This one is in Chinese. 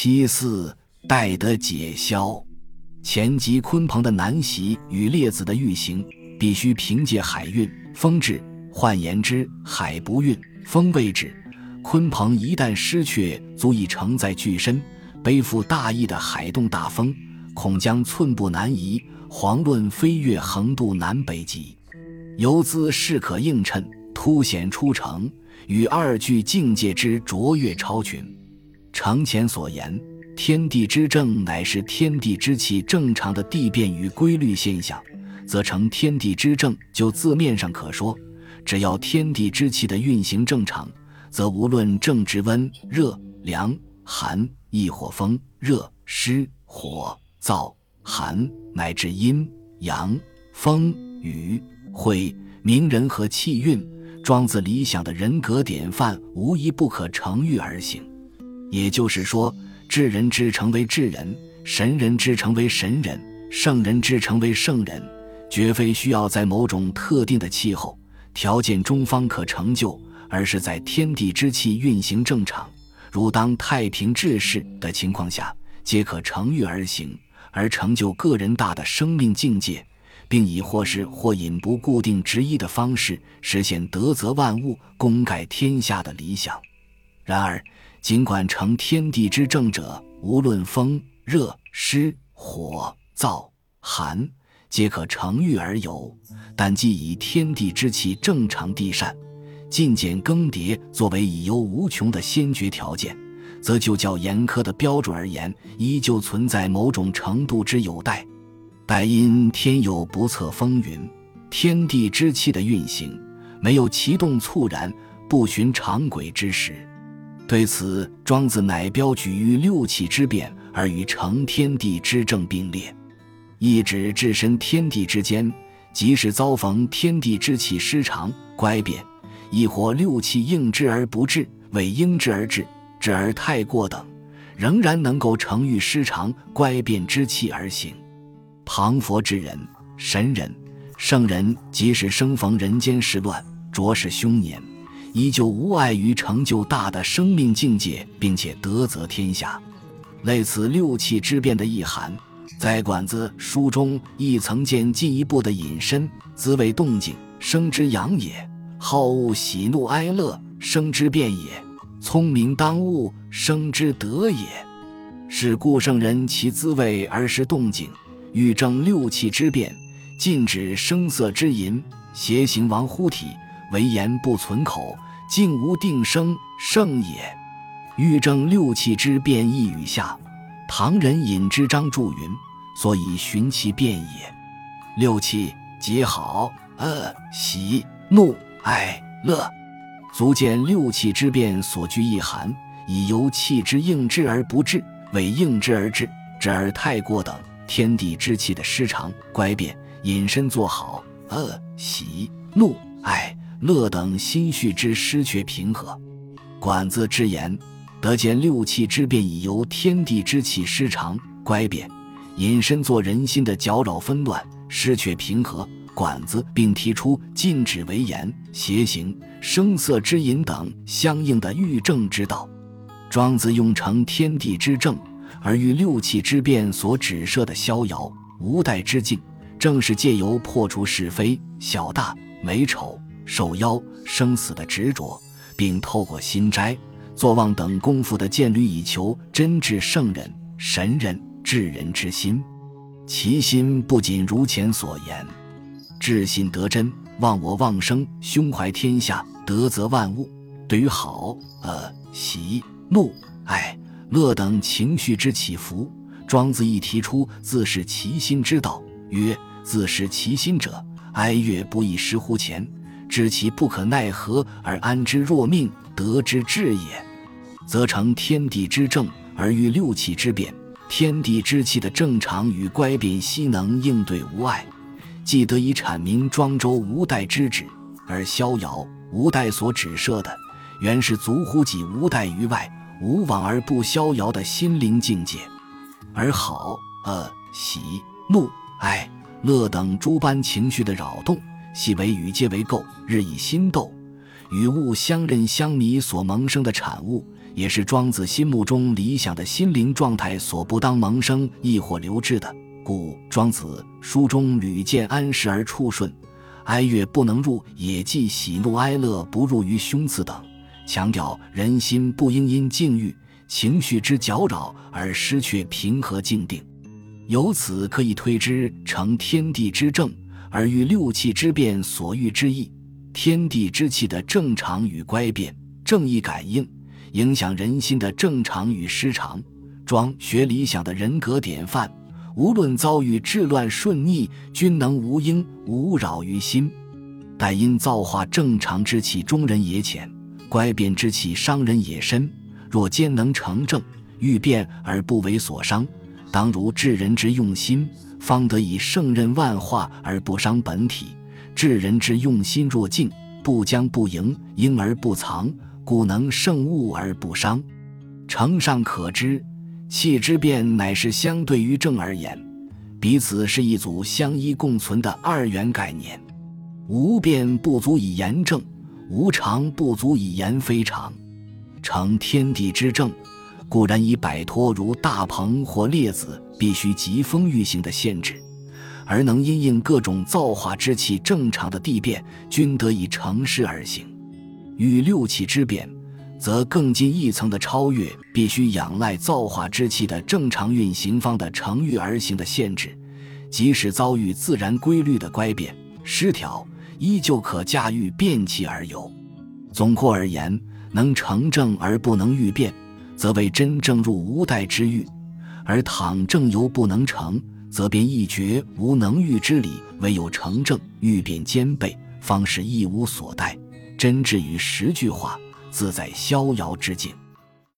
其四，待得解消。前及鲲鹏的南袭与列子的欲行，必须凭借海运风至。换言之，海不运，风未至，鲲鹏一旦失却足以承载巨身、背负大翼的海动大风，恐将寸步难移，遑论飞越横渡南北极。游资势可映衬，凸显出城与二句境界之卓越超群。程前所言。天地之正乃是天地之气正常的地变与规律现象，则成天地之正。就字面上可说，只要天地之气的运行正常，则无论正值温、热、凉、寒，亦或风、热、湿、火、燥、寒，乃至阴、阳、风、雨、晦、明人和气运，庄子理想的人格典范，无一不可成育而行。也就是说。智人之成为智人，神人之成为神人，圣人之成为圣人，绝非需要在某种特定的气候条件中方可成就，而是在天地之气运行正常，如当太平治世的情况下，皆可乘欲而行，而成就个人大的生命境界，并以或是或引不固定之一的方式实现德泽万物、功盖天下的理想。然而。尽管成天地之正者，无论风、热、湿、火、燥、寒，皆可成育而有，但既以天地之气正常地善，进减更迭作为以优无穷的先决条件，则就较严苛的标准而言，依旧存在某种程度之有待。待因天有不测风云，天地之气的运行没有其动猝然、不循常轨之时。对此，庄子乃标举于六气之变而与成天地之正并列，意指置身天地之间，即使遭逢天地之气失常乖变，亦或六气应之而不至，为应之而至，至而太过等，仍然能够成遇失常乖变之气而行。庞佛之人、神人、圣人，即使生逢人间世乱，着实凶年。依旧无碍于成就大的生命境界，并且德泽天下。类似六气之变的意涵，在《管子》书中亦曾见进一步的引申：滋味动静，生之养也；好恶喜怒哀乐，生之变也；聪明当务，生之德也。是故圣人其滋味而识动静，欲正六气之变，禁止声色之淫，邪行亡乎体。为言不存口，竟无定声，圣也。欲正六气之变异语下，唐人引之章注云：所以循其变也。六气即好、恶、喜、怒、哀、乐，足见六气之变所具意涵，以由气之应之而不至，为应之而至，至而太过等天地之气的失常乖变，引申作好、恶、喜、怒、哀。乐等心绪之失却平和，管子之言，得见六气之变已由天地之气失常乖变，引申作人心的搅扰纷乱失却平和。管子并提出禁止为言、邪行、声色之淫等相应的欲正之道。庄子用成天地之正，而欲六气之变所指涉的逍遥无待之境，正是借由破除是非、小大、美丑。受邀生死的执着，并透过心斋、坐忘等功夫的建虑，以求真至圣人、神人、至人之心。其心不仅如前所言，至心得真，忘我忘生，胸怀天下，德泽万物。对于好、恶、喜、怒、哀、乐等情绪之起伏，庄子亦提出自是其心之道，曰：自是其心者，哀乐不亦失乎前？知其不可奈何而安之若命，得之至也，则成天地之正而遇六气之变。天地之气的正常与乖变，悉能应对无碍，既得以阐明庄周无代之旨。而逍遥无代所指涉的，原是足乎己无代于外，无往而不逍遥的心灵境界。而好、恶、喜、怒、哀、乐等诸般情绪的扰动。系为与皆为构，日益心斗，与物相认相迷所萌生的产物，也是庄子心目中理想的心灵状态所不当萌生亦或留置的。故庄子书中屡见安适而处顺，哀乐不能入，也即喜怒哀乐不入于胸次等，强调人心不应因境遇、情绪之搅扰而失去平和静定。由此可以推知成天地之正而欲六气之变所欲之意。天地之气的正常与乖变、正义感应，影响人心的正常与失常。庄学理想的人格典范。无论遭遇治乱顺逆，均能无应无扰于心。但因造化正常之气中人也浅，乖变之气伤人也深。若兼能成正，欲变而不为所伤，当如治人之用心，方得以胜任万化而不伤本体。治人之用心若静，不将不迎，婴而不藏，故能胜物而不伤。承上可知。气之变乃是相对于正而言，彼此是一组相依共存的二元概念。无变不足以言正，无常不足以言非常。成天地之正，固然已摆脱如大鹏或列子必须疾风欲行的限制，而能因应各种造化之气正常的地变，均得以成事而行。与六气之变。则更进一层的超越，必须仰赖造化之气的正常运行方的成育而行的限制，即使遭遇自然规律的乖变失调，依旧可驾驭变气而游。总括而言，能成正而不能欲变，则为真正入无待之欲；而倘正犹不能成，则便一绝无能御之理。唯有成正欲变兼备，方是一无所待，真至于十句话。自在逍遥之境。